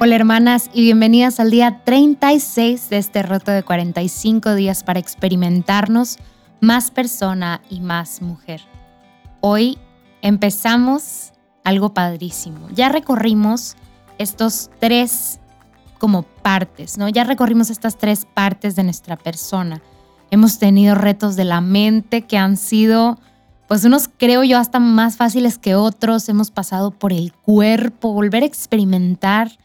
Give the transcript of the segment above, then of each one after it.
Hola hermanas y bienvenidas al día 36 de este reto de 45 días para experimentarnos más persona y más mujer. Hoy empezamos algo padrísimo. Ya recorrimos estos tres como partes, ¿no? Ya recorrimos estas tres partes de nuestra persona. Hemos tenido retos de la mente que han sido, pues unos creo yo hasta más fáciles que otros. Hemos pasado por el cuerpo, volver a experimentar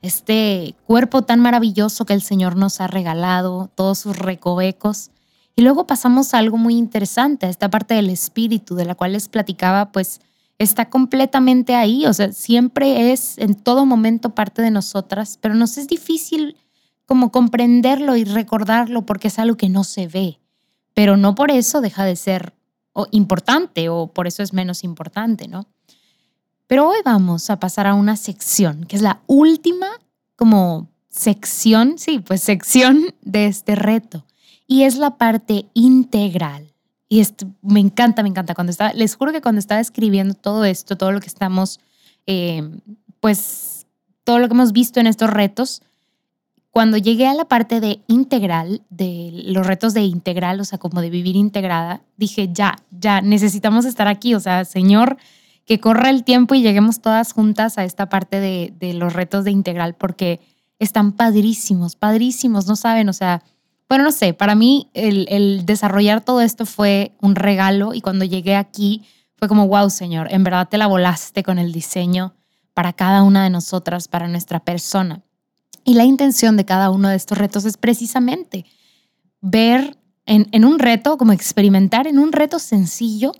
este cuerpo tan maravilloso que el Señor nos ha regalado, todos sus recovecos. Y luego pasamos a algo muy interesante, a esta parte del espíritu, de la cual les platicaba, pues está completamente ahí, o sea, siempre es en todo momento parte de nosotras, pero nos es difícil como comprenderlo y recordarlo porque es algo que no se ve, pero no por eso deja de ser importante o por eso es menos importante, ¿no? Pero hoy vamos a pasar a una sección, que es la última como sección, sí, pues sección de este reto. Y es la parte integral. Y esto, me encanta, me encanta. Cuando estaba, les juro que cuando estaba escribiendo todo esto, todo lo que estamos, eh, pues, todo lo que hemos visto en estos retos, cuando llegué a la parte de integral, de los retos de integral, o sea, como de vivir integrada, dije, ya, ya, necesitamos estar aquí. O sea, Señor, que corra el tiempo y lleguemos todas juntas a esta parte de, los retos de integral porque están padrísimos, padrísimos, no saben, o sea, bueno, no sé, para mí el, desarrollar todo esto fue un regalo y cuando llegué aquí fue como, wow, Señor, en verdad te la volaste con el diseño para cada una de nosotras, para nuestra persona. Y la intención de cada uno de estos retos es precisamente ver en, un reto, como experimentar en un reto sencillo,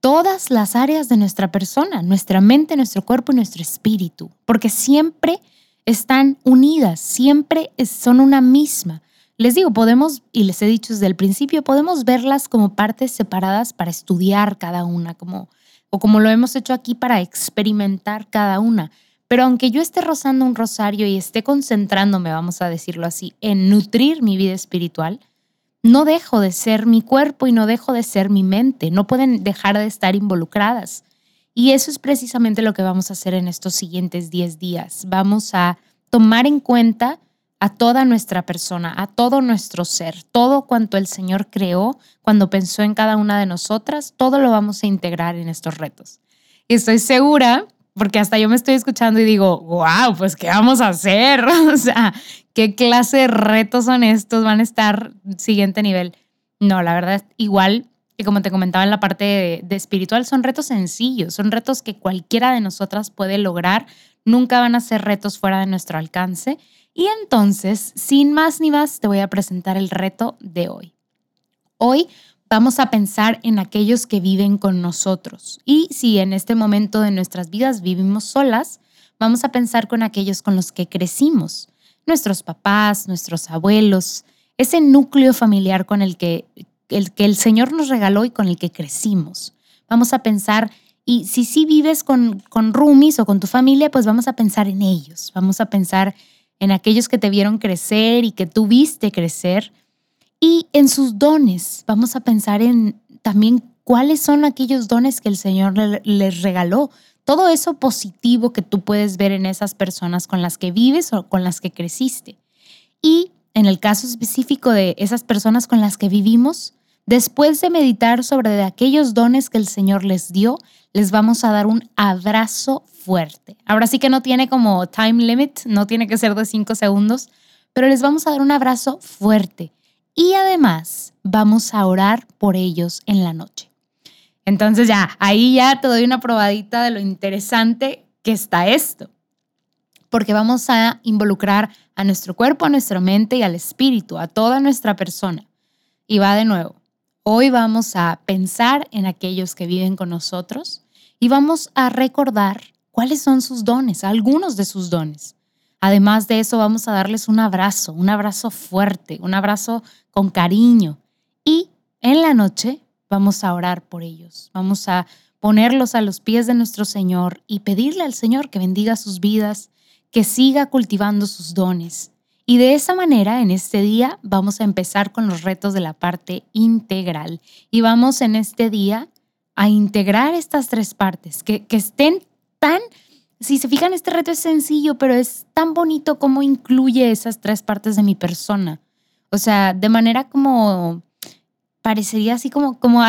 todas las áreas de nuestra persona, nuestra mente, nuestro cuerpo y nuestro espíritu, porque siempre están unidas, siempre son una misma. Les digo, podemos, y les he dicho desde el principio, podemos verlas como partes separadas para estudiar cada una, como, o como lo hemos hecho aquí para experimentar cada una. Pero aunque yo esté rozando un rosario y esté concentrándome, vamos a decirlo así, en nutrir mi vida espiritual, no dejo de ser mi cuerpo y no dejo de ser mi mente, no pueden dejar de estar involucradas. Y eso es precisamente lo que vamos a hacer en estos siguientes 10 días. Vamos a tomar en cuenta a toda nuestra persona, a todo nuestro ser, todo cuanto el Señor creó cuando pensó en cada una de nosotras, todo lo vamos a integrar en estos retos. Estoy segura porque hasta yo me estoy escuchando y digo, wow, pues ¿qué vamos a hacer? o sea, ¿qué clase de retos son estos? Van a estar siguiente nivel. No, la verdad, igual que como te comentaba en la parte de, espiritual, son retos sencillos, son retos que cualquiera de nosotras puede lograr, nunca van a ser retos fuera de nuestro alcance. Y entonces, sin más ni más, te voy a presentar el reto de hoy. Hoy vamos a pensar en aquellos que viven con nosotros. Y si en este momento de nuestras vidas vivimos solas, vamos a pensar con aquellos con los que crecimos, nuestros papás, nuestros abuelos, ese núcleo familiar con el que el, que el Señor nos regaló y con el que crecimos. Vamos a pensar, y si sí vives con, con roomies o con tu familia, pues vamos a pensar en ellos, vamos a pensar en aquellos que te vieron crecer y que tú viste crecer y en sus dones, vamos a pensar en también cuáles son aquellos dones que el Señor les regaló. Todo eso positivo que tú puedes ver en esas personas con las que vives o con las que creciste. Y en el caso específico de esas personas con las que vivimos, después de meditar sobre aquellos dones que el Señor les dio, les vamos a dar un abrazo fuerte. Ahora sí que no tiene como time limit, no tiene que ser de cinco segundos, pero les vamos a dar un abrazo fuerte y además vamos a orar por ellos en la noche. Entonces ya, ahí ya te doy una probadita de lo interesante que está esto, porque vamos a involucrar a nuestro cuerpo, a nuestra mente y al espíritu, a toda nuestra persona. Y va de nuevo, hoy vamos a pensar en aquellos que viven con nosotros y vamos a recordar cuáles son sus dones, algunos de sus dones. Además de eso, vamos a darles un abrazo, un abrazo fuerte, un abrazo con cariño. Y en la noche vamos a orar por ellos. Vamos a ponerlos a los pies de nuestro Señor y pedirle al Señor que bendiga sus vidas, que siga cultivando sus dones. Y de esa manera, en este día, vamos a empezar con los retos de la parte integral. Y vamos en este día a integrar estas tres partes, que, que estén tan, si se fijan, este reto es sencillo, pero es tan bonito como incluye esas tres partes de mi persona. O sea, de manera como parecería así como, como,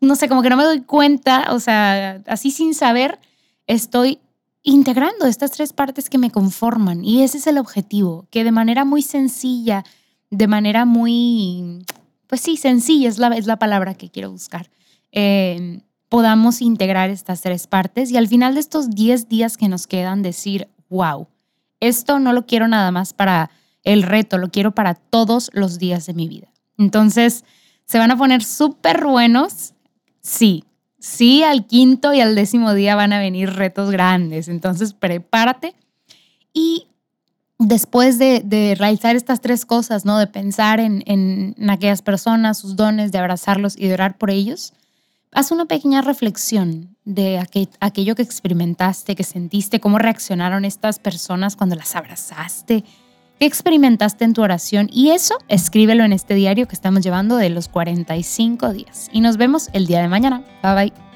no sé, como que no me doy cuenta, o sea, así sin saber, estoy integrando estas tres partes que me conforman. Y ese es el objetivo, que de manera muy sencilla, de manera muy, pues sí, sencilla es la, es la palabra que quiero buscar, eh, podamos integrar estas tres partes y al final de estos 10 días que nos quedan decir, wow, esto no lo quiero nada más para el reto, lo quiero para todos los días de mi vida. Entonces, ¿se van a poner súper buenos? Sí, sí, al quinto y al décimo día van a venir retos grandes. Entonces, prepárate. Y después de, realizar estas tres cosas, ¿no? De pensar en, en, aquellas personas, sus dones, de abrazarlos y de orar por ellos, haz una pequeña reflexión de aquello que experimentaste, que sentiste, cómo reaccionaron estas personas cuando las abrazaste, qué experimentaste en tu oración y eso escríbelo en este diario que estamos llevando de los 45 días. Y nos vemos el día de mañana. Bye bye.